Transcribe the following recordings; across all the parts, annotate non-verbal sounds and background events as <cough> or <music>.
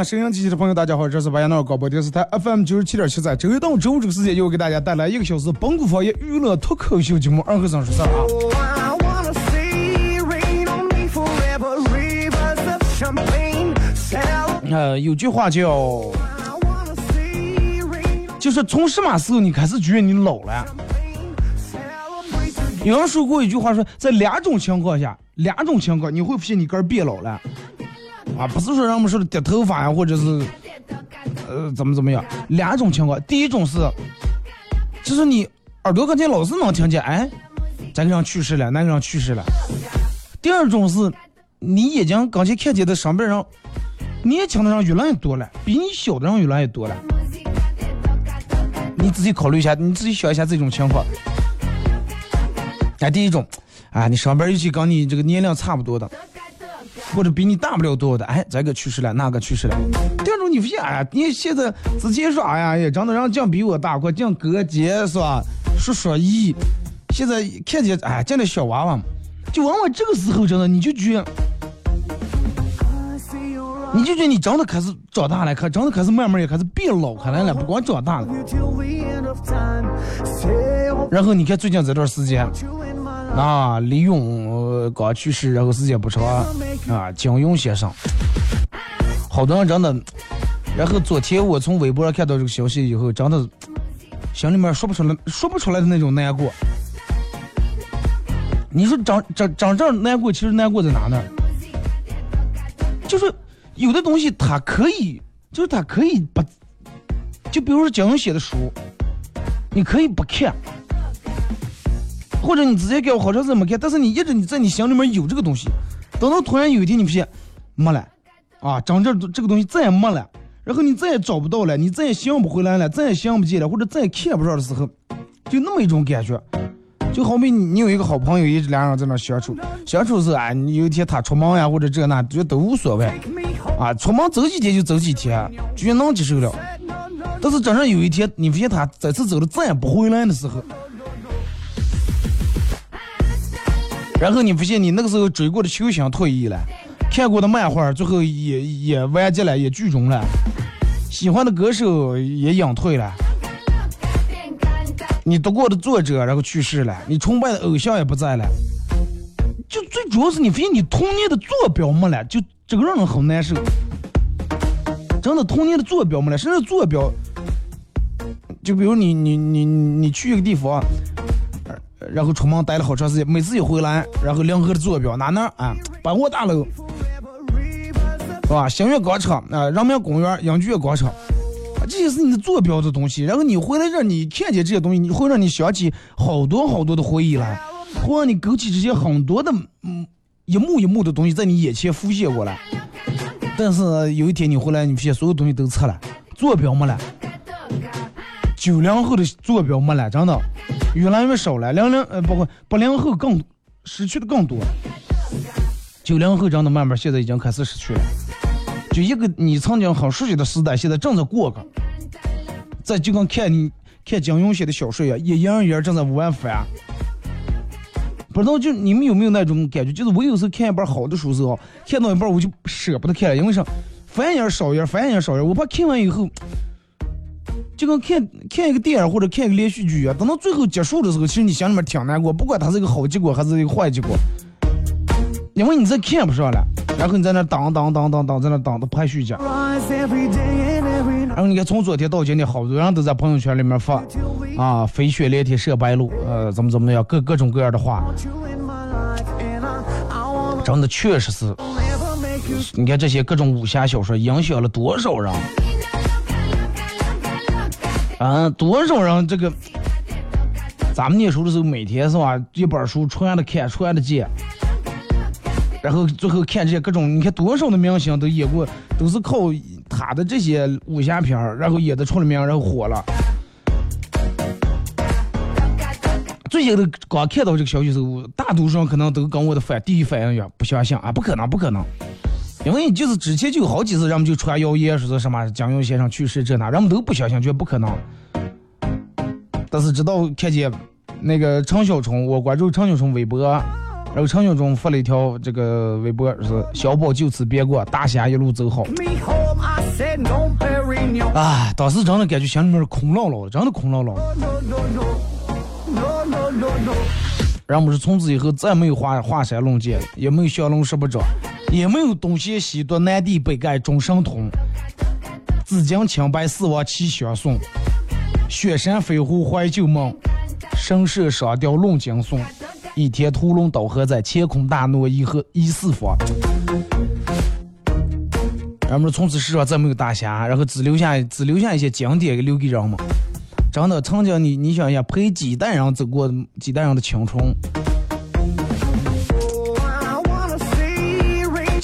啊，收音机前的朋友，大家好，这是白杨闹广播电视台 FM 九十七点七，在周一到周五这个时间，又给大家带来一个小时本土方言娱乐脱口秀节目《二和尚说事儿》啊。Oh. 呃，有句话叫就是从什么时候你开始觉得你老了？有人说过一句话说，在两种情况下，两种情况你会发现你个儿变老了，啊，不是说让我们说的掉头发呀，或者是呃怎么怎么样，两种情况，第一种是，就是你耳朵跟前老是能听见，哎，这个人去世了，那个人去世了。第二种是，你眼睛刚才看见的上边人，年轻的人越来越多了，比你小的人越来越多了。你自己考虑一下，你自己想一下这种情况。哎，第一种，啊，你上边尤其跟你这个年龄差不多的，或者比你大不了多的，哎，这个去世了，那个去世了。第二种，你发现，哎呀，你现在之前说，哎呀，也长得让讲比我大，快讲哥姐是吧？叔叔姨，现在看见，哎，见了小娃娃，就往往这个时候，真的你就觉，你就觉你真的开始长大了，可真的开始慢慢也开始变老开来了，不光长大了。然后你看最近这段时间，you in my life. 啊，李咏、刚去世，然后时间不长啊，金庸先生，好多人真的。然后昨天我从微博上看到这个消息以后，真的心里面说不出来、说不出来的那种难过。你说真真真正难过，其实难过在哪呢？就是有的东西它可以，就是它可以不，就比如说金庸写的书，你可以不看，或者你直接给我好长时间没看，但是你一直你在你心里面有这个东西，等到突然有一天你发现没了，啊，真正这个东西再也没了，然后你再也找不到了，你再也想不回来了，再也想不见了，或者再也看不着的时候，就那么一种感觉。就好比你有一个好朋友，一直两人在那相处，相处的时候啊，你有一天他出门呀，或者这那，觉得都无所谓，啊，出门走几天就走几天，觉得能接受了。但是真正有一天，你发现他再次走了再也不回来的时候，然后你发现你那个时候追过的球星退役了，看过的漫画最后也也完结了，也剧终了，喜欢的歌手也隐退了，你读过的作者然后去世了，你崇拜的偶像也不在了，就最主要是你发现你童年的坐标没了，就整个人很难受。真的童年的坐标没了，甚至坐标，就比如你你你你去一个地方，然后出门待了好长时间，每次一回来，然后联合的坐标哪哪啊，百货大楼是吧？星月广场啊，人民公园、英剧院广场，啊，这些是你的坐标的东西。然后你回来这儿，你看见这些东西，你会让你想起好多好多的回忆来，会让你勾起这些很多的嗯一幕一幕的东西在你眼前浮现过来。但是有一天你回来，你发现所有东西都撤了，坐标没了，九零后的坐标没了，真的越来越少了。零零呃，包括八零后更失去的更多，九零后真的慢慢现在已经开始失去了。就一个你曾经很熟悉的时代，现在正在过个。这就跟看你看金庸写的小说一样，一页一页正在往翻。不知道就你们有没有那种感觉？就是我有时候看一本好的书时候，看到一半我就舍不得看了，因为啥？翻页少页，翻页少页，我怕看完以后，就跟看看一个电影或者看一个连续剧一样，等到最后结束的时候，其实你心里面挺难过，不管它是一个好结果还是一个坏结果，因为你再看不上了，然后你在那当当当当当，在那当的排序去。Rise every day and every 然后你看，从昨天到今天，好多人都在朋友圈里面发啊，飞雪连天射白鹿，呃，怎么怎么样，各各种各样的话，真的确实是，你看这些各种武侠小说影响了多少人啊，多少人这个，咱们念书的时候，每天是吧，一本书传的看，传的见。然后最后看这些各种，你看多少的明星都演过，都是靠他的这些武侠片儿，然后演的出了名，然后火了。最近的刚看到这个消息时候，大多数人可能都跟我的反第一反应一样，不相信啊，不可能，不可能，因为就是之前就有好几次人们就传谣言说是什么蒋勇先生去世这那，人们都不相信，觉得不可能。但是直到看见那个陈小春，我关注陈小春微博，然后陈小春发了一条这个微博是小宝就此别过，大侠一路走好。啊，当时真的感觉心里面是空落落的，真的空落落.然后我是从此以后再没有华华山论剑，也没有降龙十八掌，也没有东邪西毒南帝北丐中神通，紫金青白四王齐相送，雪山飞狐怀旧梦，神射双雕论惊悚，倚天屠龙刀何在，乾坤大挪移和移四方。人们从此世上再没有大侠，然后只留下只留下一些经典给留给人们。真的，曾经你你想一下，陪几代人走过几代人的青春。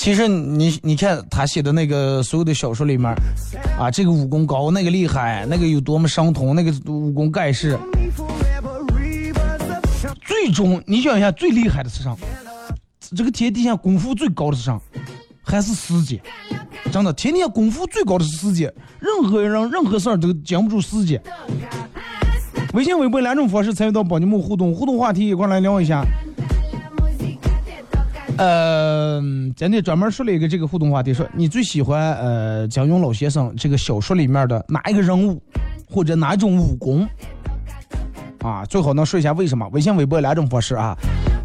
其实你你看他写的那个所有的小说里面，啊，这个武功高，那个厉害，那个有多么伤痛，那个武功盖世，最终你想一下，最厉害的是啥？这个天底下功夫最高的是啥？还是时间。真的，天天功夫最高的是时间，任何人任何事儿都经不住时间。微信、微博两种方式参与到帮你们互动，互动话题一块来聊一下。呃，今天专门说了一个这个互动话题，说你最喜欢呃蒋勇老先生这个小说里面的哪一个人物，或者哪一种武功？啊，最好能说一下为什么。微信、微博两种方式啊，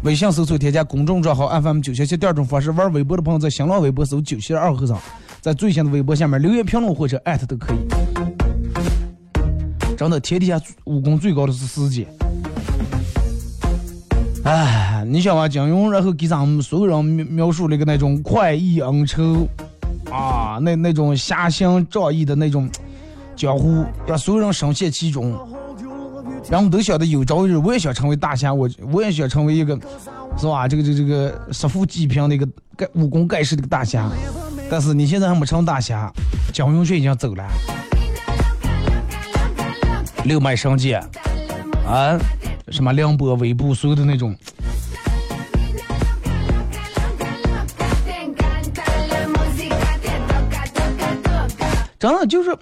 微信搜索添加公众账号 FM 九七七，第二种方式玩微博的朋友在新浪微博搜九七二和尚，在最新的微博下面留言评论或者艾特都可以。真的，天底下武功最高的是师姐。哎，你想啊，金庸然后给咱们所有人描描述了一个那种快意恩仇啊，那那种侠心仗义的那种江湖，让所有人深陷其中。然后我们都晓得有朝一日我也想成为大侠，我我也想成为一个，是吧？这个这个这个杀富济贫的一个盖武功盖世的一个大侠。但是你现在还没成大侠，金庸却已经走了，六脉神剑啊，什么凌波微步，所有的那种。真的就是，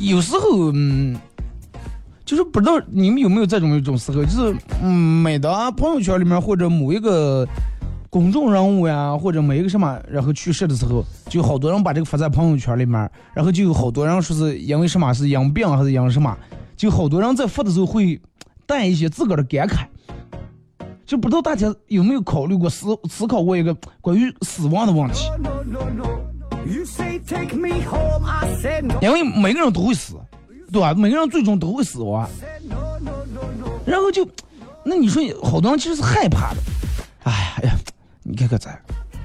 有时候，嗯，就是不知道你们有没有这种一种时候，就是，嗯，每当朋友圈里面或者某一个公众人物呀，或者某一个什么，然后去世的时候，就好多人把这个发在朋友圈里面，然后就有好多人说是因为什么是因病还是因什么，就好多人在发的时候会带一些自个儿的感慨。就不知道大家有没有考虑过思思考过一个关于死亡的问题？因为每个人都会死，对吧？每个人最终都会死亡。然后就，那你说好多人其实是害怕的。哎呀，你看看咱，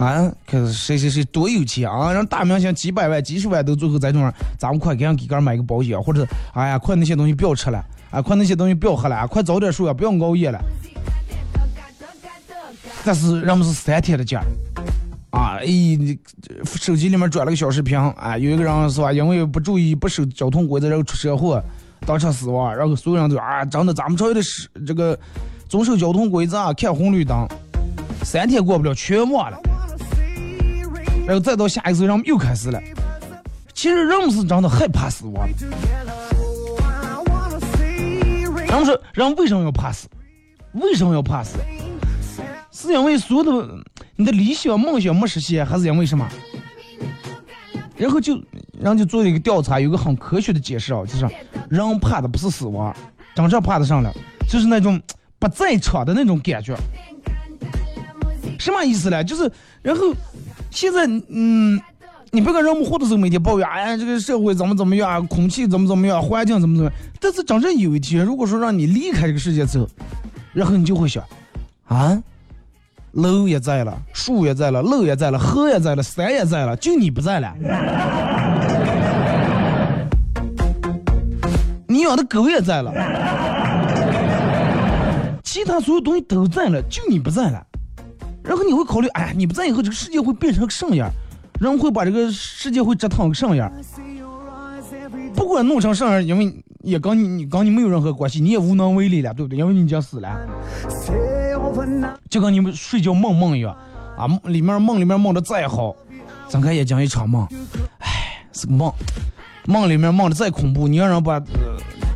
啊，看谁谁谁多有钱啊，让大明星几百万、几十万都最后在这种，咱们快给俺给个买个保险，或者哎呀，快那些东西不要吃了，啊，快那些东西不要喝了，啊快早点睡啊，不要熬夜了。但是人们是三天的假，啊，哎，你手机里面转了个小视频，啊，有一个人是吧，因为不注意不守交通规则，然后出车祸，当场死亡，然后所有人都啊，真的咱们朝的是这个遵守交通规则啊，看红绿灯，三天过不了全忘了，然后再到下一次，人们又开始了。其实人们是真的害怕死亡的。人们说，人为什么要怕死？为什么要怕死？是因为所有的你的理想梦想没实现，还是因为什么？然后就人就做了一个调查，有个很科学的解释啊，就是人怕的不是死亡，真正怕的上了，就是那种不在场的那种感觉。什么意思呢？就是然后现在嗯，你别看人们活的时候每天抱怨，哎呀这个社会怎么怎么样，空气怎么怎么样，环境怎么怎么样，但是真正有一天，如果说让你离开这个世界之后，然后你就会想，啊，楼也在了，树也在了，路也在了，河也在了，山也在了，就你不在了。你养的狗也在了，其他所有东西都在了，就你不在了。然后你会考虑，哎呀，你不在以后，这个世界会变成什么样？人会把这个世界会折腾个什么样？不管弄成什么样，因为也跟你你跟你没有任何关系，你也无能为力了，对不对？因为你已经死了。就跟你们睡觉梦梦一样，啊，梦里面梦里面梦的再好，睁开眼睛一场梦，唉，是个梦。梦里面梦的再恐怖，你让人把，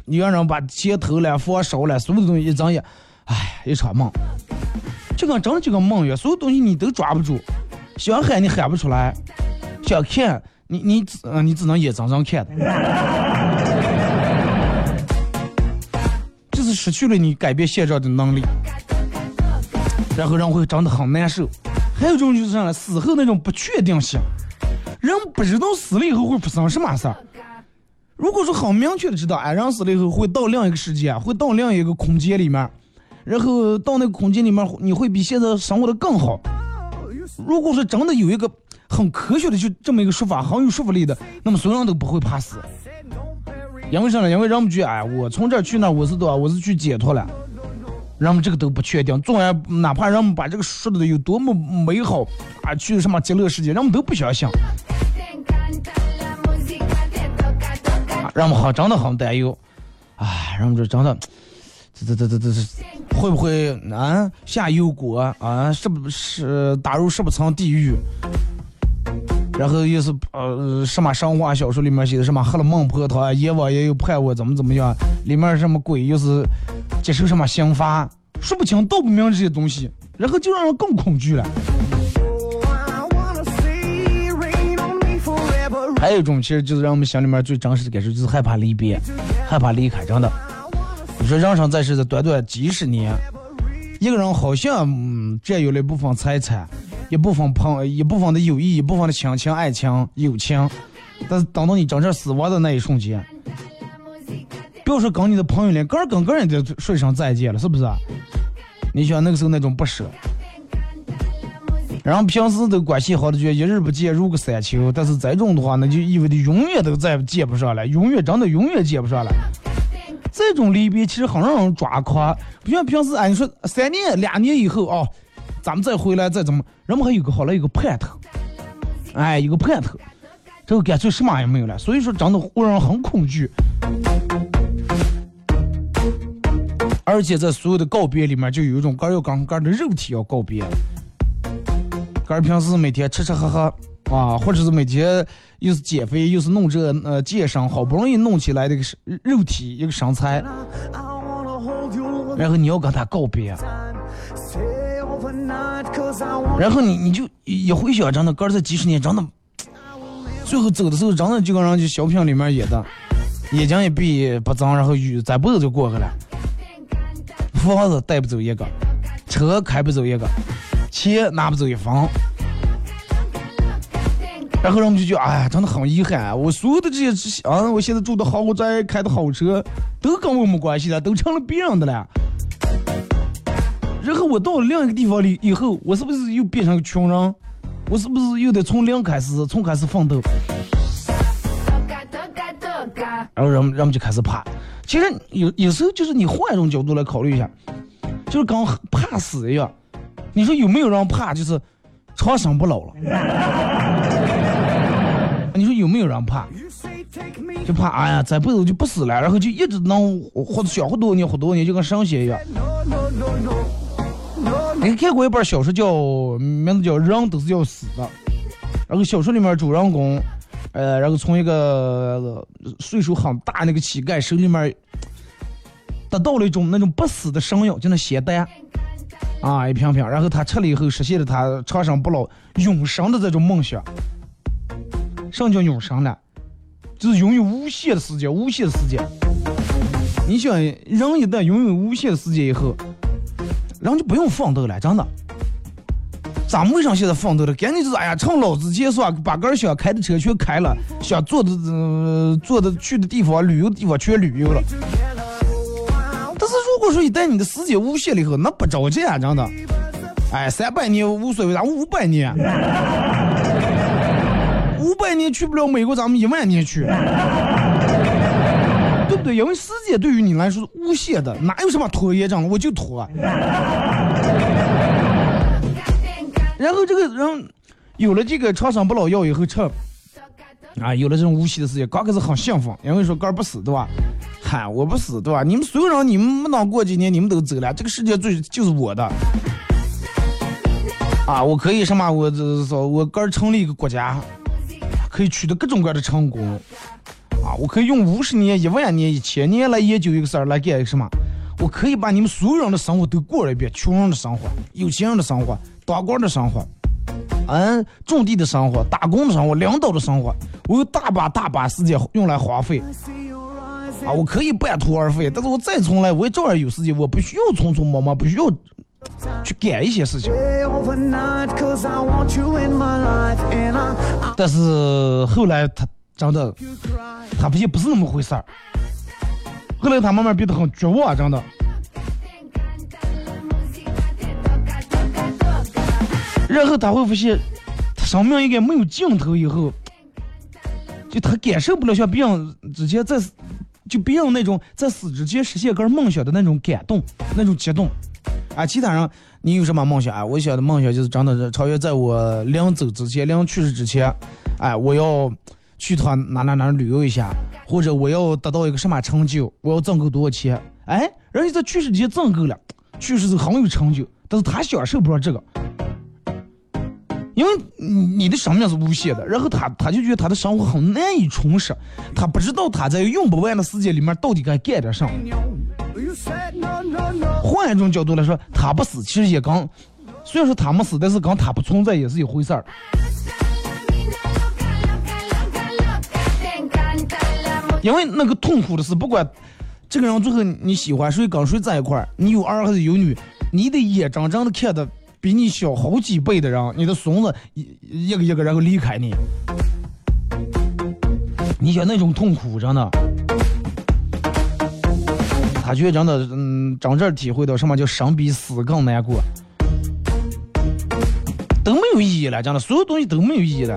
你让人把街头了、房烧了，所有的东西一睁眼，唉，一场梦。就跟真的就跟梦一样，所有东西你都抓不住，想喊你喊不出来，想看你你只呃你只能眼睁睁看，<laughs> 就是失去了你改变现状的能力。然后人会长得很难受。还有一种就是啥呢？死后那种不确定性，人不知道死了以后会发生什么事儿。如果说很明确的知道，哎，人死了以后会到另一个世界，会到另一个空间里面，然后到那个空间里面，你会比现在生活的更好。如果说真的有一个很科学的就这么一个说法，很有说服力的，那么所有人都不会怕死。因为啥呢？因为人们觉得，哎，我从这儿去那，我是多？我是去解脱了。人们这个都不确定，纵然哪怕人们把这个说的有多么美好啊，去什么极乐世界，人们都不相信，啊人们很真的很担忧，哎，人们就真的，这这这这这这会不会啊下油锅啊？是不是打入十不层地狱？然后又是呃什么神话小说里面写的什么喝了孟婆汤，阎王爷又派我怎么怎么样，里面什么鬼又是接受什么刑罚，说不清道不明这些东西，然后就让人更恐惧了。还有一种其实就是让我们心里面最真实的感受，就是害怕离别，害怕离开，真的。人生在世的短短几十年，一个人好像嗯占有了一部分财产，一部分朋，一部分的友谊，一部分的亲情、爱情、友情，但是等到你真正死亡的那一瞬间，不要说跟你的朋友连个人跟个人都说一声再见了，是不是？你想那个时候那种不舍，然后平时都关系好的，觉得一日不见如隔三秋，但是这种的话，那就意味着永远都再见不上了，永远真的永远见不上了。这种离别其实很让人抓狂，不像平时哎，你说三年、两年以后哦，咱们再回来再怎么，人们还有个好了有个盼头，哎，有个盼头，这个干脆什么也没有了，所以说真的会让人很恐惧。而且在所有的告别里面，就有一种个儿要跟个儿的肉体要告别，个儿平时每天吃吃喝喝啊，或者是每天又是减肥又是弄这呃健身，好不容易弄起来的一个肉体一个身材，然后你要跟他告别，然后你你就一回想，真的个儿在几十年，真的，最后走的时候，真的就跟人家小品里面演的，眼睛一闭不睁，然后雨再不走就过去了。房子带不走一个，车开不走一个，钱拿不走一分。然后人们就觉得，哎呀，真的很遗憾！我所有的这些事啊，我现在住的豪宅、开的好车，都跟我没关系了，都成了别人的了。然后我到了另一个地方里以后，我是不是又变成个穷人？我是不是又得从零开始，从开始奋斗？然后人们人们就开始怕。其实有有时候就是你换一种角度来考虑一下，就是跟怕死一样。你说有没有人怕就是长生不老了？没有？人怕，就怕哎呀这辈子就不死了，然后就一直能活想活多年活多年，就跟神仙一样。你看过一本小说叫名字叫《人都是要死的》，然后小说里面主人公，呃，然后从一个岁数很大那个乞丐手里面得到了一种那种不死的神药，就那仙丹啊，一瓶瓶，然后他吃了以后实现了他长生不老、永生的这种梦想。什么叫永生了？就是拥有无限的时间，无限的时间。你想，人一旦拥有无限的时间以后，人就不用奋斗了，真的。咱们为啥现在奋斗了？赶紧就是哎呀，趁老子结束，把个想开的车全开了，想坐的、呃、坐的去的地方、旅游的地方全旅游了。但是如果说一旦你的时间无限了以后，那不着急啊，真的。哎，三百年无所谓，咱五百年，五百年去不了美国，咱们一万年去。<laughs> 对不对？因为时间对于你来说是无限的，哪有什么拖延症？我就拖。<laughs> 然后这个人有了这个长生不老药以后吃，啊，有了这种无限的时间，刚开始很兴奋，因为说肝不死，对吧？嗨，我不死，对吧？你们所有人，你们没当过几年，你们都走了，这个世界最就是我的。啊，我可以什么？我这说，我肝成立一个国家，可以取得各种各样的成功。啊，我可以用五十年、一万年、一千年来研究一个事儿，来干什么？我可以把你们所有人的生活都过了一遍，穷人的生活、有钱人的生活、当官的生活，嗯，种地的生活、打工的生活、领导的生活，我有大把大把时间用来花费。啊，我可以半途而废，但是我再重来，我也照样有时间，我不需要匆匆忙忙，不需要去干一些事情。但是后来他真的，他不也不是那么回事儿。后来他慢慢变得很绝望，真的。然后他会发现，他生命应该没有尽头。以后，就他感受不了像别人之前在，就别人那种在死之前实现个梦想的那种感动、那种激动。啊，其他人，你有什么梦想啊？我想的梦想就是真的是超越，在我临走之前、临去世之前，哎，我要去趟哪哪哪旅游一下，或者我要得到一个什么成就，我要挣够多少钱？哎，人家在去世之前挣够了，去世是很有成就，但是他享受不了这个。因为你的生命是无限的，然后他他就觉得他的生活很难以充实，他不知道他在用不完的时间里面到底该干点什么。换一种角度来说，他不死其实也跟，虽然说他没死，但是跟他不存在也是一回事儿。因为那个痛苦的是，不管这个人最后你喜欢谁，跟谁在一块儿，你有儿还是有女，你得眼睁睁的看着比你小好几倍的人，你的孙子一一个一个然后离开你，你想那种痛苦真的，他觉得真的，嗯，真正体会到什么叫生比死更难过，都没有意义了，真的，所有东西都没有意义了。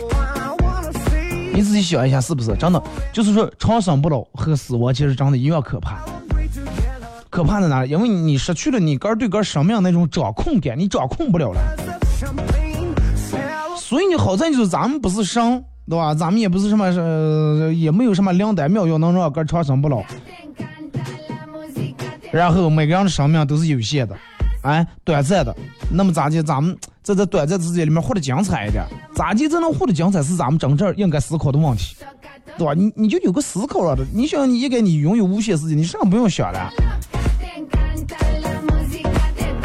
你自己想一下，是不是真的？就是说，长生不老和死亡其实真的一样可怕。可怕在哪里？因为你失去了你个儿对个儿生命那种掌控感，你掌控不了了。所以你好在就是咱们不是神，对吧？咱们也不是什么，呃，也没有什么灵丹妙药能让个儿长生不老。然后每个人的生命都是有限的，哎，短暂的。那么咋的？咱们在这短暂的时间里面活得精彩一点，咋地才能活得精彩？是咱们真正应该思考的问题，对吧？你你就有个思考了的。你想，你应该你拥有无限时间，你什么不用想了。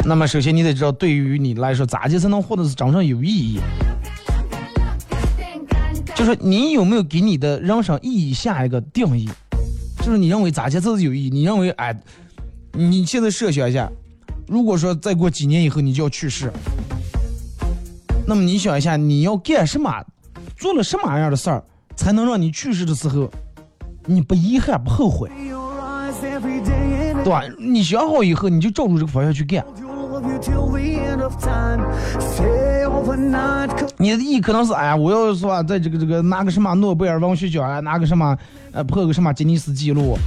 那么首先你得知道，对于你来说，咋地才能活得是真正有意义？就是你有没有给你的人生意义下一个定义？就是你认为咋地才是有意义？你认为哎，你现在设想一下。如果说再过几年以后你就要去世，那么你想一下，你要干什么，做了什么样的事儿，才能让你去世的时候你不遗憾不后悔，对吧？你想好以后，你就照着这个方向去干。你的意可能是，哎呀，我要是说在这个这个拿个什么诺贝尔文学奖啊，拿个什么呃破个什么吉尼斯纪录。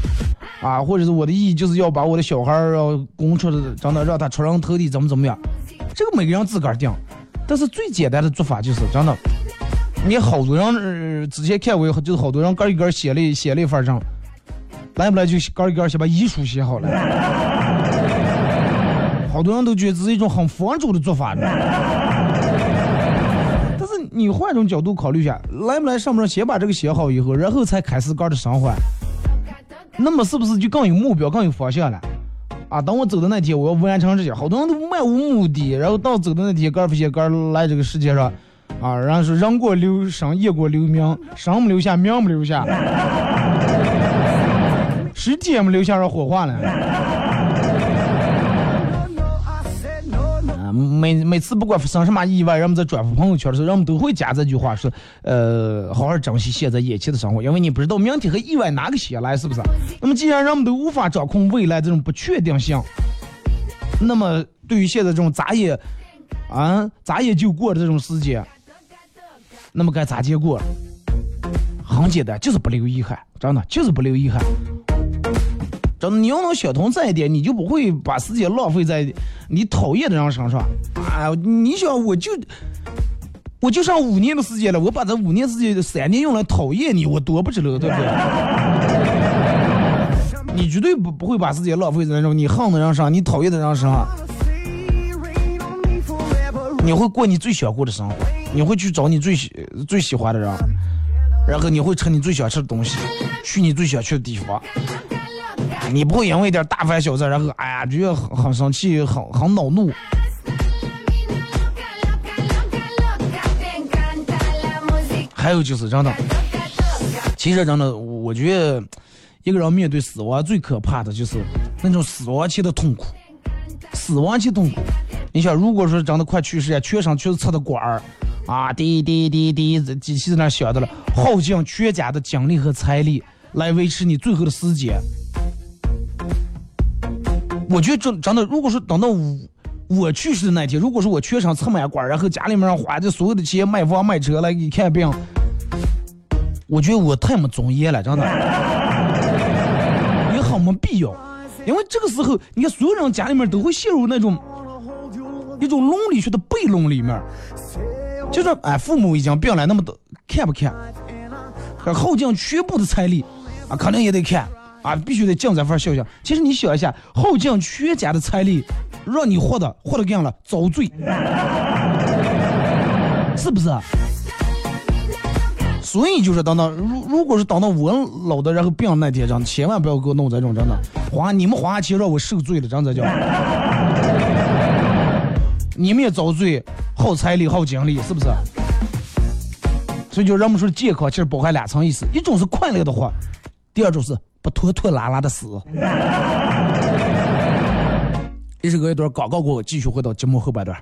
啊，或者是我的意义就是要把我的小孩儿要供出的，真的让他出人头地，怎么怎么样？这个每个人自个儿定。但是最简单的做法就是真的，你好多人、之前看过，就是好多人个一个写了写了一份证，来不来就个一个先把遗书写好了。好多人都觉得这是一种很佛主的做法呢。但是你换一种角度考虑一下，来不来上不上，先把这个写好以后，然后才开始个的生活，那么是不是就更有目标、更有方向了？啊，等我走的那天，我要完成这些。好多人都漫无目的，然后到走的那天，个儿不些干来这个世界上，啊，然后是人过留声，业过留名，声没留下，名没留下，尸体也没留下，让火化了。每每次不管发生什么意外，人们在转发朋友圈的时候，人们都会加这句话说，呃，好好珍惜现在眼前的生活，因为你不知道明天和意外哪个先来，是不是？那么既然人们都无法掌控未来这种不确定性，那么对于现在这种眨眼啊眨眼就过的这种时间，那么该咋结过？很简单，就是不留遗憾，真的就是不留遗憾。你要能想通这一点，你就不会把时间浪费在你讨厌的人身上。啊，你想，我就我就剩五年的时间了，我把这五年时间三年用来讨厌你，我多不值得，对不对？你绝对不不会把时间浪费在那种你恨的人上，你讨厌的人上。你会过你最想过的生活，你会去找你最喜最喜欢的人，然后你会吃你最想吃的东西，去你最想去的地方。你不会因为一点大饭小事，然后哎呀觉得很很生气，很很恼怒。还有就是真的，其实真的，我觉得一个人面对死亡最可怕的就是那种死亡前的痛苦，死亡前痛苦。你想，如果说真的快去世了，全身全是插的管儿，啊，滴滴滴滴，机器在那响的了，耗尽全家的精力和财力来维持你最后的时间。我觉得真真的，如果说等到我我去世的那天，如果说我全身插满管，然后家里面花的所有的钱买房买车来给看病，我觉得我太没尊严了，真的，也很没必要。因为这个时候，你看所有人家里面都会陷入那种一种伦理学的悖论里面，就是哎，父母已经病了，那么多看不看？可耗尽全部的财力啊，肯定也得看啊，必须得尽这份孝心。其实你想一下，耗尽全家的财力，让你活的活的更了，遭罪，<laughs> 是不是？所以就是等到如如果是等到我老的然后病那天，真的千万不要给我弄这种真的花你们花钱让我受罪了，真的叫。<laughs> 你们也遭罪，耗财力耗精力，是不是？所以就人们说健康其实包含两层意思，一种是快乐的活，第二种是不拖拖拉拉的死。<laughs> 一首歌一段广告过后，继续回到节目后半段。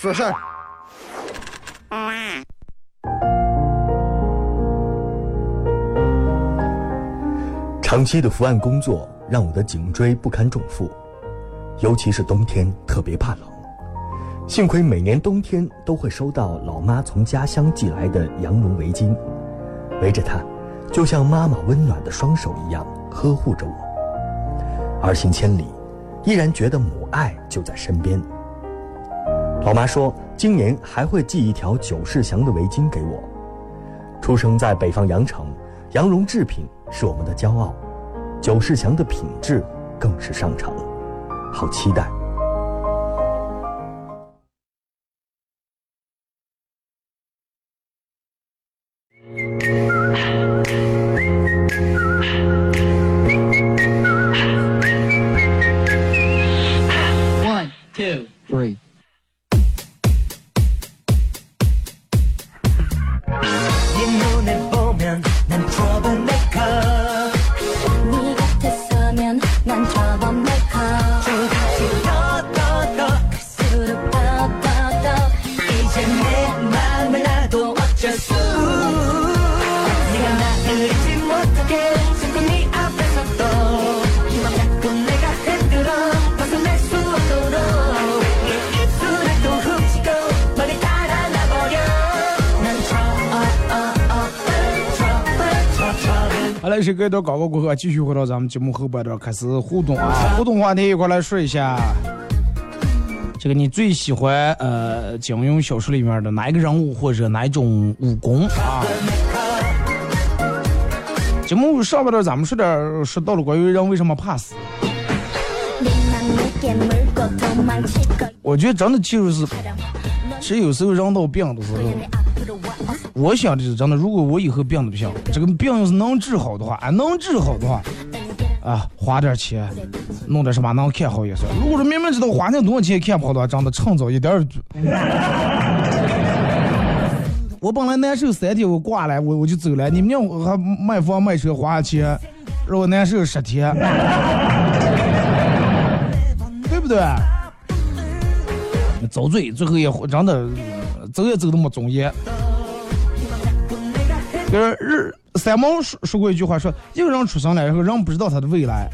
说事。长期的伏案工作让我的颈椎不堪重负，尤其是冬天特别怕冷。幸亏每年冬天都会收到老妈从家乡寄来的羊绒围巾，围着它，就像妈妈温暖的双手一样呵护着我。儿行千里，依然觉得母爱就在身边。老妈说，今年还会寄一条九世祥的围巾给我。出生在北方羊城，羊绒制品是我们的骄傲，九世祥的品质更是上乘，好期待。One, two, three. 네 这段广告过后，继续回到咱们节目后半段开始互动啊。互动话题一块来说一下，这个你最喜欢呃《金庸小说》里面的哪一个人物或者哪一种武功啊？节目上半段咱们说点，说到了关于人为什么怕死。我觉得真的就实是，其实有时候人到病的时候。我想的是真的，如果我以后病的不行，这个病要是能治好的话，啊，能治好的话，啊，花点钱，弄点什么能看好也算。如果说明明知道花那多少钱看不好的话，真的趁早一点儿。<laughs> 我本来难受三天，我挂了，我我就走了。你们让我还卖房卖车花钱，让我难受十天，<laughs> 对不对？遭罪，最后也真的走也走的没尊严。就是日三毛说说过一句话，说一个人出生了以后，人不知道他的未来，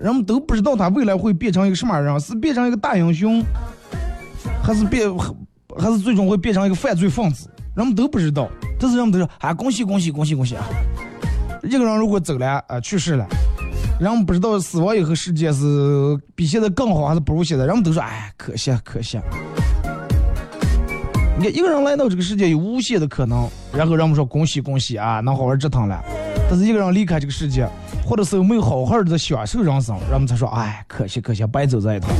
人们都不知道他未来会变成一个什么人，是变成一个大英雄，还是变，还是最终会变成一个犯罪分子，人们都不知道。但是人们都说啊，恭喜恭喜恭喜恭喜啊！一个人如果走了啊，去世了，人们不知道死亡以后世界是比现在更好还是不如现在，人们都说哎，可惜可惜。你看，一个人来到这个世界有无限的可能，然后人们说恭喜恭喜啊，能好好折腾了。但是一个人离开这个世界，或者是没有好好的享受人生，人们才说哎，可惜可惜，白走这一趟。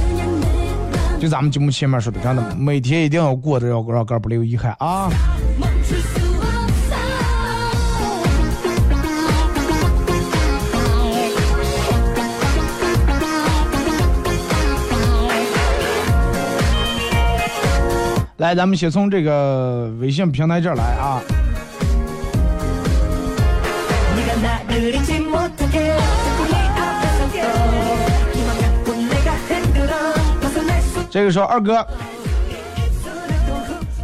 就咱们节目前面说的，真的，每天一定要过着，要让哥不留遗憾啊。来，咱们先从这个微信平台这儿来啊。这个时候，二哥，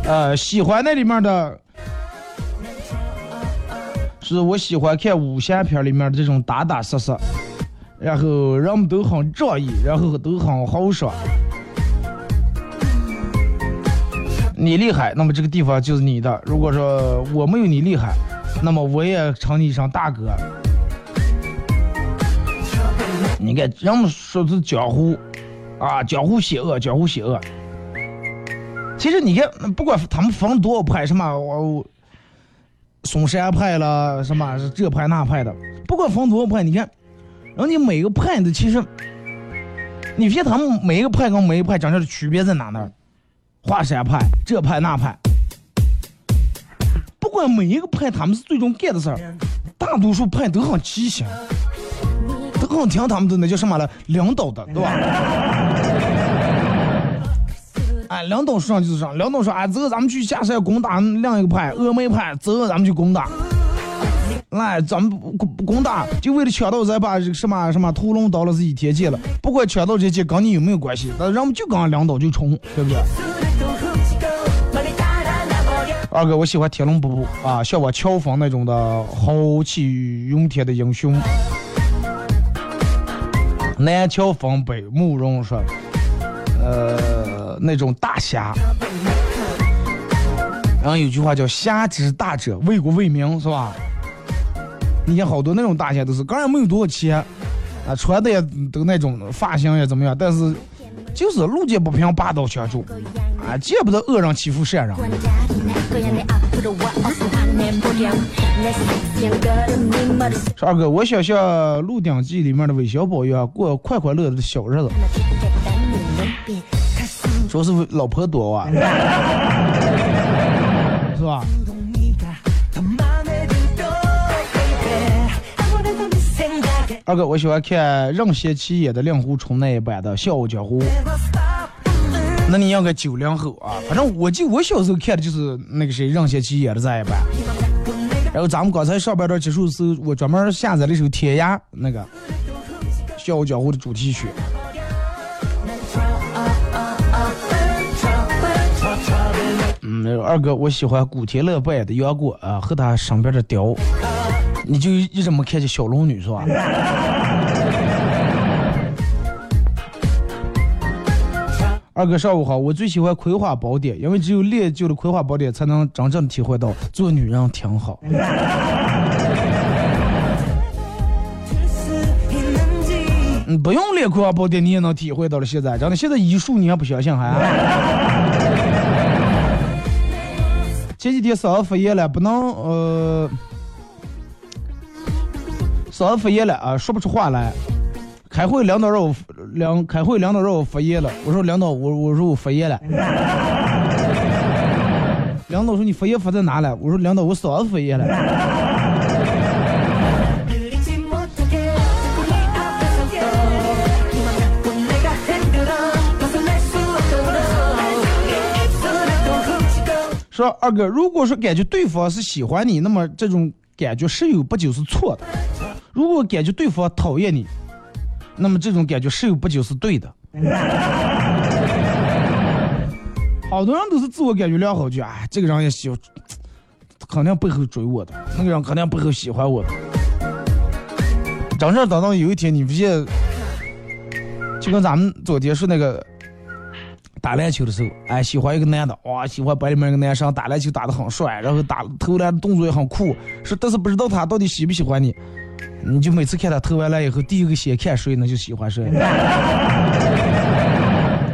呃，喜欢那里面的，是我喜欢看武侠片里面的这种打打杀杀，然后人们都很仗义，然后都很豪爽。你厉害，那么这个地方就是你的；如果说我没有你厉害，那么我也称你一声大哥。你看，人们说是江湖，啊，江湖险恶，江湖险恶。其实你看，不管他们分多少派，什么我嵩山派了，什么这派那派的，不管分多少派，你看，人家每个派的其实，你发现他们每一个派跟每一个派讲究的区别在哪呢？华山派这派那派，不管每一个派他们是最终干的事儿，大多数派都很畸形，都很听他们的那叫什么了领导的，对吧？哎，领导说上就是上，领导说哎，走，咱们去下山攻打另一个派峨眉派，走，咱们去攻打。来，咱们攻攻打，就为了抢到咱把什么什么屠龙刀了是一天界了，不管抢到这剑跟你有没有关系，但是人们就跟领导就冲，对不对？二哥，我喜欢天龙八部啊，像我乔峰那种的豪气涌天的英雄，南乔峰，北慕容说，呃，那种大侠。然后有句话叫“侠之大者，为国为民”，是吧？你看好多那种大侠都是，当然没有多少钱，啊，穿的也都那种发型也怎么样，但是就是路见不平拔刀相助，啊，见不得恶人欺负善人。说二哥，我想像《鹿鼎记》里面的韦小宝一样，过快快乐乐的小日子。主要是老婆多啊，<laughs> 是吧？二哥，我喜欢看任贤齐演的《令狐冲》那一版的《笑傲江湖》。那你应该九零后啊，反正我就我小时候看的就是那个谁任贤齐演的这一版。然后咱们刚才上半段结束的时候，我专门下载了一首《天涯》那个《笑傲江湖》的主题曲。嗯，二哥，我喜欢古天乐扮演的杨过啊，和他身边的雕。你就一直没看见小龙女是吧？<laughs> 二哥上午好，我最喜欢《葵花宝典》，因为只有练就了《葵花宝典》，才能真正体会到做女人挺好。<laughs> 嗯，不用练《葵花宝典》，你也能体会到了。现在真的，现在医术你还不相信还？<laughs> 前几天嗓子发炎了，不能呃。嗓子发炎了啊，说不出话来。开会领导让我领，开会领导让我发炎了。我说领导，我我说我发炎了。领导说你发炎发在哪了？我说领导，我嗓子发炎了。说二哥，如果说感觉对方是喜欢你，那么这种感觉十有八九是错的。如果感觉对方讨厌你，那么这种感觉十有八九是对的。<laughs> 好多人都是自我感觉良好，就哎，这个人也喜欢，肯定背后追我的，那个人肯定背后喜欢我的。真正等到有一天你发现，就跟咱们昨天说那个打篮球的时候，哎，喜欢一个男的，哇，喜欢班里面一个男生打篮球打得很帅，然后打投篮动作也很酷，是但是不知道他到底喜不喜欢你。你就每次看他投完了以后，第一个先看谁，那就喜欢谁。<laughs>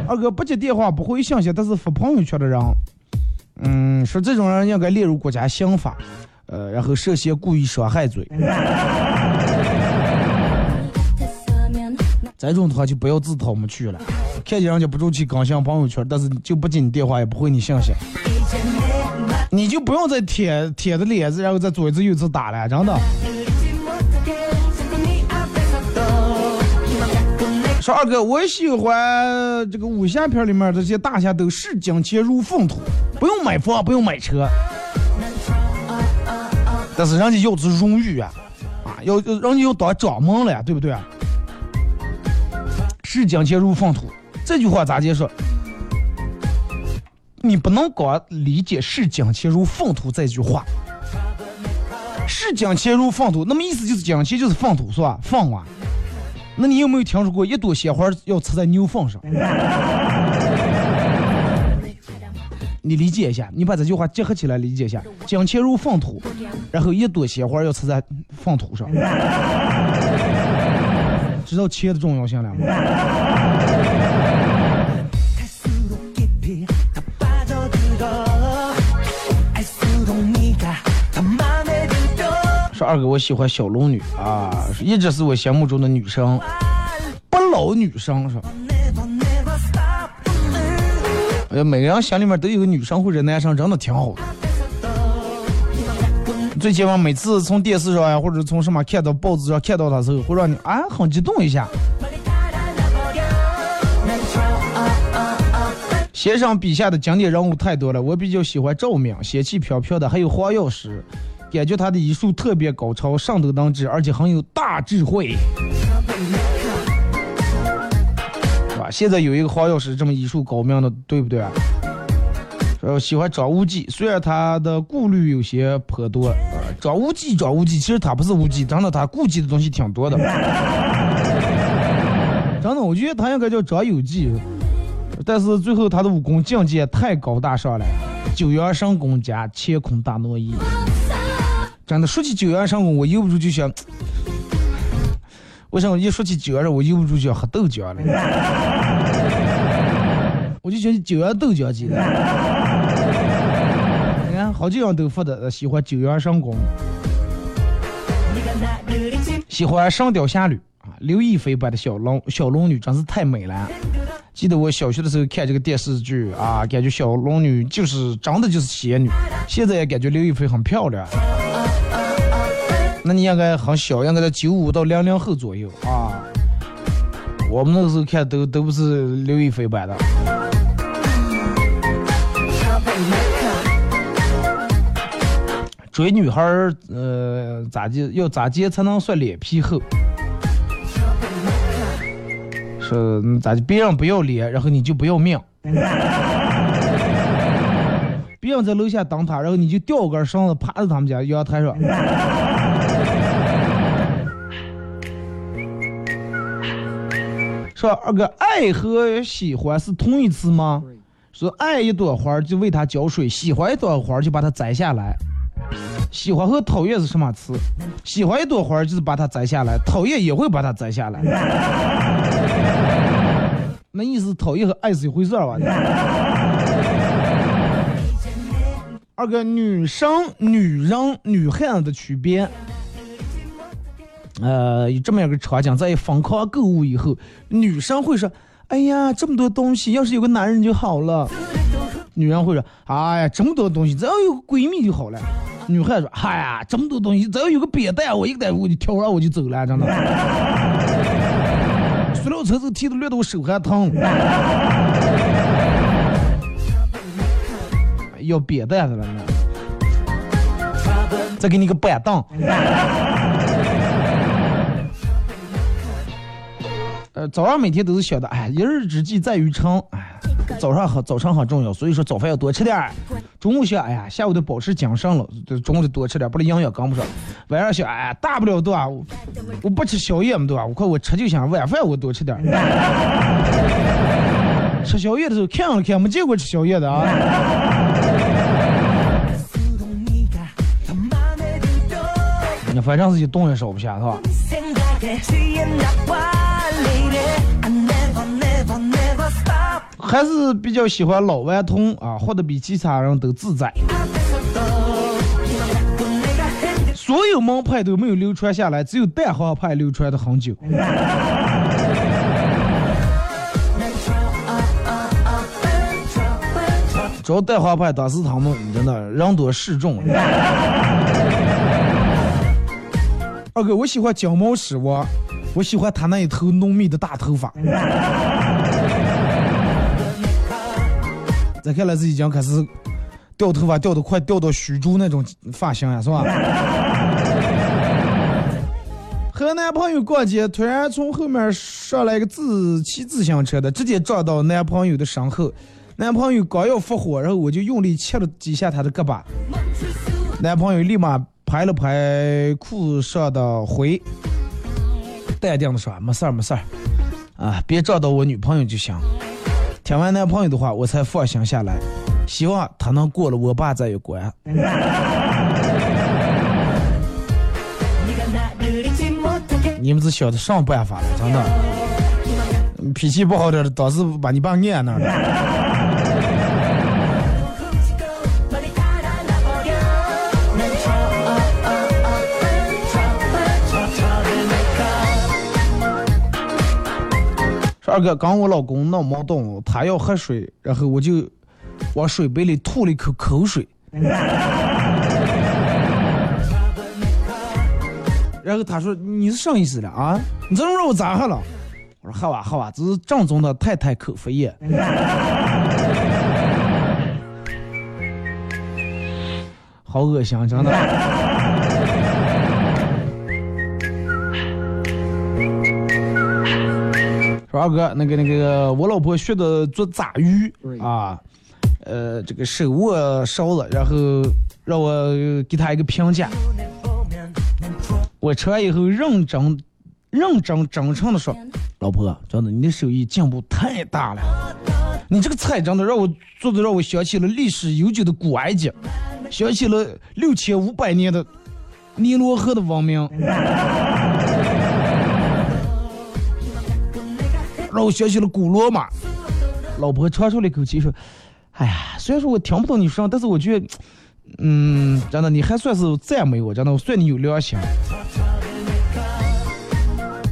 二哥不接电话，不回信息，但是发朋友圈的人，嗯，说这种人应该列入国家刑法，呃，然后涉嫌故意伤害罪。<laughs> 这种的话就不要自讨没趣了。看见人家不住去更新朋友圈，但是就不接你电话，也不回你信息，你就不用再舔舔着脸子，然后再左一次右一次打了，真的。说二哥，我喜欢这个武侠片里面这些大侠都视金钱如粪土，不用买房，不用买车，但是人家要的是荣誉啊，啊，要人家要当掌门了呀，对不对？视金钱如粪土，这句话咋解释？你不能光理解视金钱如粪土这句话，视金钱如粪土，那么意思就是金钱就是粪土是吧？粪啊。那你有没有听说过一朵鲜花要插在牛粪上？<laughs> 你理解一下，你把这句话结合起来理解一下：金钱如粪土，然后一朵鲜花要插在粪土上，<laughs> 知道钱的重要性了吗？说二哥，我喜欢小龙女啊，一直是我心目中的女生，不老女生是吧？呃，每个人心里面都有个女生或者男生，真的挺好的。最起码每次从电视上呀，或者从什么看到报纸上看到他的时候，会让你啊很激动一下。先生笔下的经典人物太多了，我比较喜欢赵敏，仙气飘飘的，还有黄药师，感觉他的医术特别高超，上斗能治，而且很有大智慧。是吧？现在有一个黄药师这么医术高明的，对不对？呃，喜欢张无忌，虽然他的顾虑有些颇多。啊，张无忌，张无忌，其实他不是无忌，真的他顾忌的东西挺多的。真的，我觉得他应该叫张有忌，但是最后他的武功境界太高大上了，九阳神功加乾坤大挪移。真的，说起九阳神功，我忍不住就想，为什么一说起九阳神，我忍不住就想喝豆浆了？<laughs> 我就觉得九阳豆浆机了。你看，好几样都发的，喜欢九阳神功，喜欢《上吊侠侣》啊，刘亦菲版的小龙小龙女真是太美了。记得我小学的时候看这个电视剧啊，感觉小龙女就是长得就是仙女，现在也感觉刘亦菲很漂亮。那你应该很小，应该在九五到零零后左右啊。我们那个时候看都都不是刘亦菲版的。追女孩儿，呃，咋接？要咋接才能算脸皮厚？说嗯咋的？别人不要脸，然后你就不要命。<laughs> 别人在楼下等他，然后你就吊根绳子趴在他们家阳台上。说二哥，爱和喜欢是同义词吗？说爱一朵花儿就为它浇水，喜欢一朵花儿就把它摘下来。喜欢和讨厌是什么词？喜欢一朵花就是把它摘下来，讨厌也会把它摘下来。<laughs> 那意思讨厌和爱是一回事儿吧？<laughs> 二哥，女生、女人、女汉子的区别。呃，有这么样个场景，在疯狂购物以后，女生会说：“哎呀，这么多东西，要是有个男人就好了。”女人会说：“哎呀，这么多东西，只要有个闺蜜就好了。”女孩说：“哎呀，这么多东西，只要有个扁担，我一个单我就挑完我就走了，真的。<laughs> 塑料车子提的累得我手还疼。要扁担子了呢，再给你个板凳。早上每天都是想的，哎，一日之计在于晨，哎，早上很早晨很重要，所以说早饭要多吃点儿。中午想，哎呀，下午得保持精神了，中午得多吃点，不然营养跟不上。晚上想，哎，大不了对吧？我我不吃宵夜嘛，对吧？我看我吃就行，晚饭我多吃点。<laughs> 吃宵夜的时候看了看，没见过吃宵夜的啊。你反正自己动也少不下，是吧？还是比较喜欢老顽童啊，活得比其他人都自在。所有门派都没有流传下来，只有蛋黄派流传的很久。主要蛋黄派当时他们真的人多势众。二哥，我喜欢金毛狮王，我喜欢他那一头浓密的大头发。<laughs> 再看来是已经开始掉头发，掉的快掉到虚竹那种发型呀，是吧？<laughs> 和男朋友逛街，突然从后面上来一个自骑自行车的，直接撞到男朋友的身后。男朋友刚要发火，然后我就用力切了几下他的胳膊，男朋友立马拍了拍裤上的灰，淡定的说：“没事儿，没事儿，啊，别撞到我女朋友就行。”听完男朋友的话，我才放心下来，希望他能过了我爸这一关。<laughs> 你们是晓得上办法了，真的。脾气不好点的，当时把你爸按那儿了。刚我老公闹矛盾，他要喝水，然后我就 <laughs> 往水杯里吐了一口口水。<laughs> 然后他说：“你是啥意思了啊？你这么让我咋喝了？”我说：“喝吧，喝吧，这是正宗的太太口服液。” <laughs> 好恶心，真的。说二哥，那个那个，我老婆学的做炸鱼啊，呃，这个手握勺子，然后让我给她一个评价。我吃完以后认真、认真、真诚的说：“老婆，真的，你的手艺进步太大了。你这个菜真的让我做的让我想起了历史悠久的古埃及，想起了六千五百年的尼罗河的文明，让我想起了古罗马。”老婆长出了一口气说：“哎呀，虽然说我听不懂你说，但是我觉得，嗯，真的你还算是赞美我，真的我算你有良心。”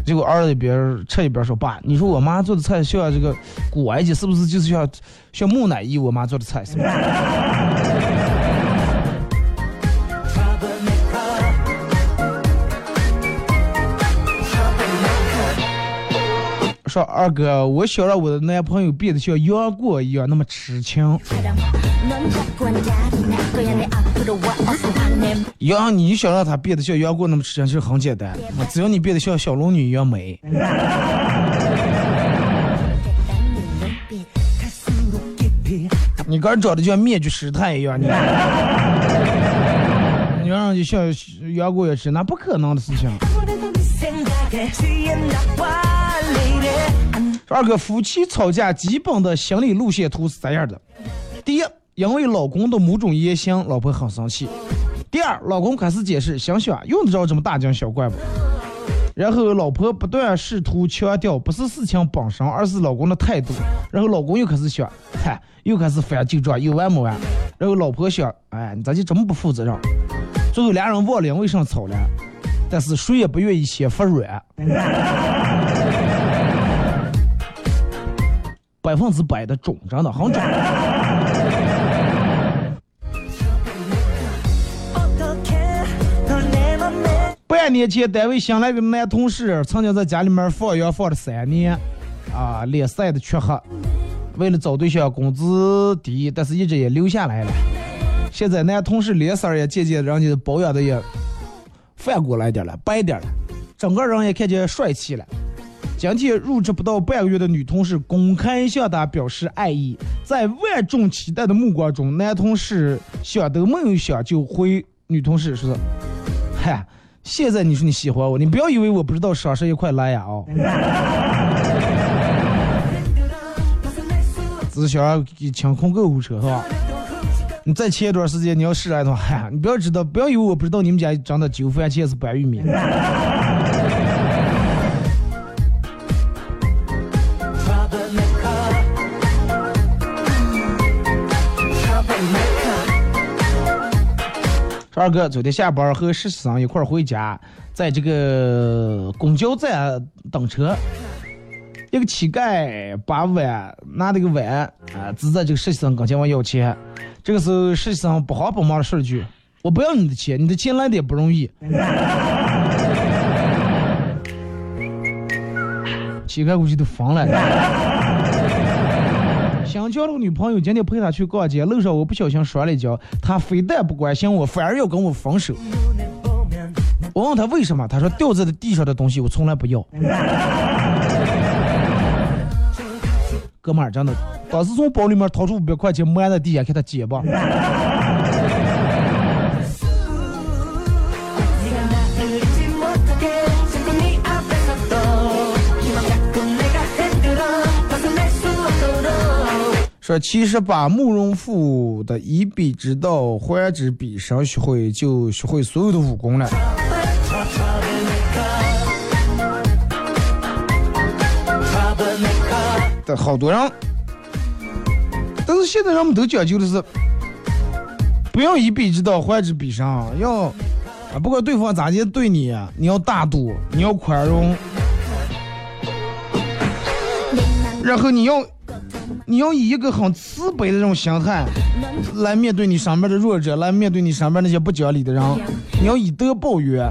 结果儿子一边吃一边说：“爸，你说我妈做的菜像这个古埃及，是不是就是像像木乃伊？我妈做的菜是吧？”说二哥，我想让我的男朋友变得像杨过一样那么痴情。杨，你想让他变得像杨过那么痴情，其实很简单，只要你变得像小龙女一样美。你刚长得就像面具师太一样，你你让就像杨过也是，那不可能的事情。二哥，夫妻吵架基本的心理路线图是这样的：第一，因为老公的某种言行，老婆很生气；第二，老公开始解释，心想用得着这么大惊小怪不？然后老婆不断试图强调，不是事情本身，而是老公的态度。然后老公又开始想，嗨，又开始翻旧账，有完没完？然后老婆想，哎，你咋就这么不负责任？最后俩人忘了因为啥吵了，但是谁也不愿意先服软。<laughs> 百分之百的准，真的很准。半年前，单位新来的男同事，曾经在家里面放羊放了三年，啊，脸晒得黢黑。为了找对象，工资低，但是一直也留下来了。现在男同事脸色也渐渐人家保养的也泛过来点了，白点了，整个人也看见帅气了。今天入职不到半个月的女同事公开向他表示爱意，在万众期待的目光中，男同事想都没有想就回女同事说：“嗨，现在你说你喜欢我，你不要以为我不知道双十一快来呀哦。<laughs> ”只想给清空购物车是吧？你再前一段时间你要试来的话，你不要知道，不要以为我不知道你们家长的九番茄是白玉米。二哥昨天下班和实习生一块儿回家，在这个公交站等车，一个乞丐把碗拿那个碗啊，指在这个实习生跟前问要钱。这个时候实习生不慌不忙的说了句：“我不要你的钱，你的钱来的也不容易。<laughs> ”乞丐估计都疯了。<laughs> 想交了个女朋友，今天陪她去逛街，路上我不小心摔了一跤，她非但不关心我，反而要跟我分手。我问她为什么，她说掉在地上的东西我从来不要。哥们儿，真的，当时从包里面掏出五百块钱，埋在地下给他解吧。说其实把慕容复的以彼之道还之彼身学会，就学会所有的武功了。但好多人，但是现在人们都讲究的是，不要以彼之道还之彼身，要啊，不管对方咋地对你，你要大度，你要宽容，然后你要。你要以一个很慈悲的这种心态来面对你身边的弱者，来面对你身边那些不讲理的人，你要以德报怨，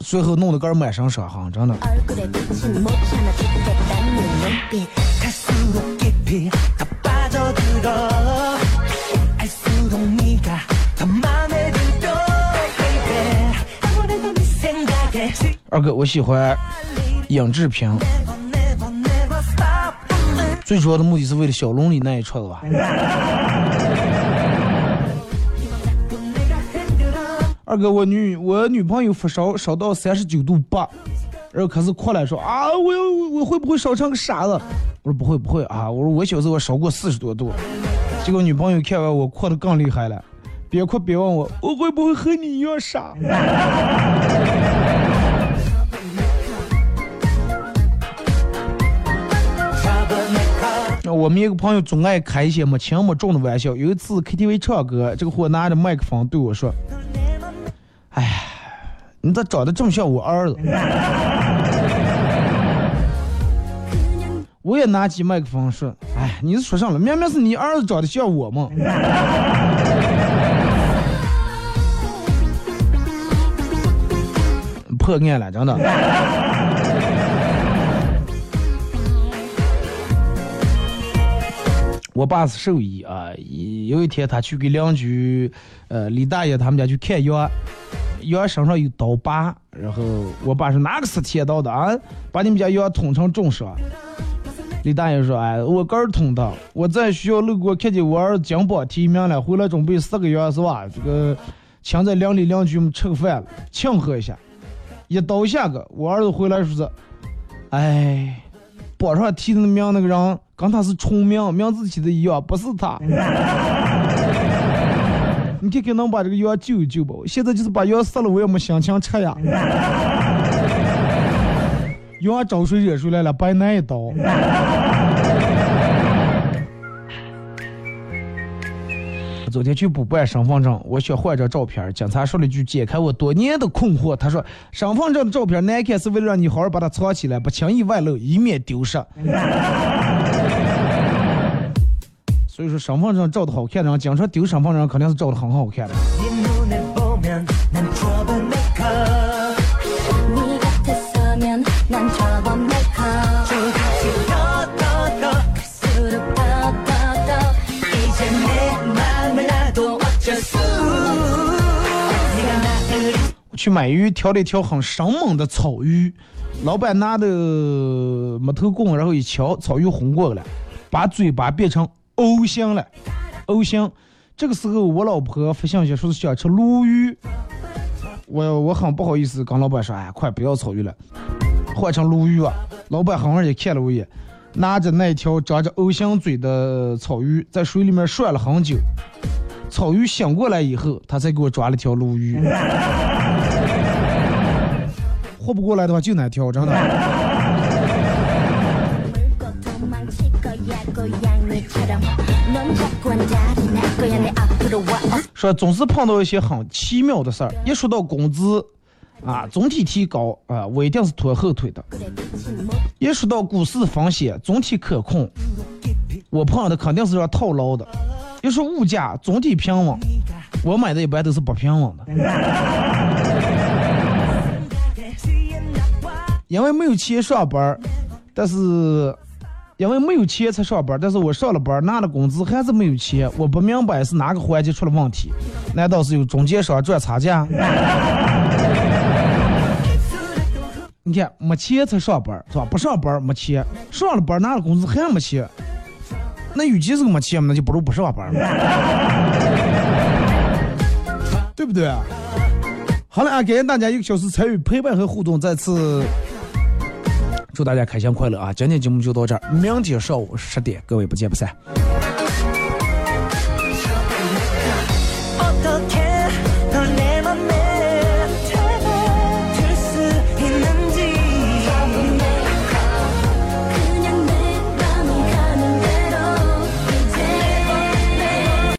最后弄得个满身伤痕，真的。갈수록 깊이 더 빠져들어 알수록 네가 더 맘에 들어 baby 아무래도 네 생각에 二哥，我喜欢尹志平， never never stop 最主要的目的是为了小龙里那一出子吧。二哥，我女我女朋友发烧烧到三十九度八，然后开始哭了，说啊，我要我会不会烧成个傻子？ 我说不会不会啊，我说我小时候我烧过四十多度，结果女朋友看完我哭的更厉害了，别哭别问我，我会不会和你一样傻？<laughs> 我们一个朋友总爱开一些没轻没重的玩笑。有一次 KTV 唱歌，这个货拿着麦克风对我说：“哎，你咋长得这么像我儿子？”我也拿起麦克风说：“哎，你是说上了？明明是你儿子长得像我嘛。<laughs> ”破案了，真的。我爸是兽医啊，有一天他去给邻居，呃，李大爷他们家去看羊，羊身上有刀疤，然后我爸说哪个是铁刀的啊？把你们家羊捅成重伤。李大爷说：“哎，我刚儿捅的，我在学校路过看见我儿子金榜题名了，回来准备四个月是吧？这个请在邻里邻居们吃个饭了，庆贺一下。一刀下个，我儿子回来说是，哎，榜上提的名那个人跟他是重名，名字起的一样，不是他。<laughs> 你看看能把这个羊救一救不？现在就是把羊杀了，我也没心情吃呀。羊招水惹水来了，白挨一刀。<laughs> 昨天去补办身份证，我想换张照片，警察说了一句解开我多年的困惑。他说，身份证的照片难看是为了让你好好把它藏起来，不轻易外露，以免丢失。所以说，身份证照的好看的人，经常丢身份证，肯定是照的很好看的。去买鱼，挑了一条很生猛的草鱼，老板拿的木头棍，然后一敲，草鱼红过来了，把嘴巴变成 O 型了，O 型。这个时候，我老婆发信息说是想吃鲈鱼，我我很不好意思跟老板说，哎，快不要草鱼了，换成鲈鱼吧。老板狠狠也看了我一眼，拿着那条长着 O 型嘴的草鱼，在水里面涮了很久。草鱼醒过来以后，他才给我抓了条鲈鱼。说不过来的话就难挑真的说总是碰到一些很奇妙的事儿一说到工资啊总体提高啊我一定是拖后腿的。一说到股市风险总体可控我碰的肯定是要套牢的。一说物价总体平稳我买的一般都是不平稳的。因为没有钱上班儿，但是因为没有钱才上班儿，但是我上了班儿拿了工资还是没有钱，我不明白是哪个环节出了问题？难道是有中间商赚差价？<laughs> 你看没钱才上班儿是吧？不上班儿没钱，上了班儿拿了工资还没钱，那与其是没钱，那就不如不上班儿，<laughs> 对不对啊？好了啊，感谢大家一个小时参与陪伴和互动，再次祝大家开心快乐啊！今天节目就到这儿，明天上午十点，各位不见不散。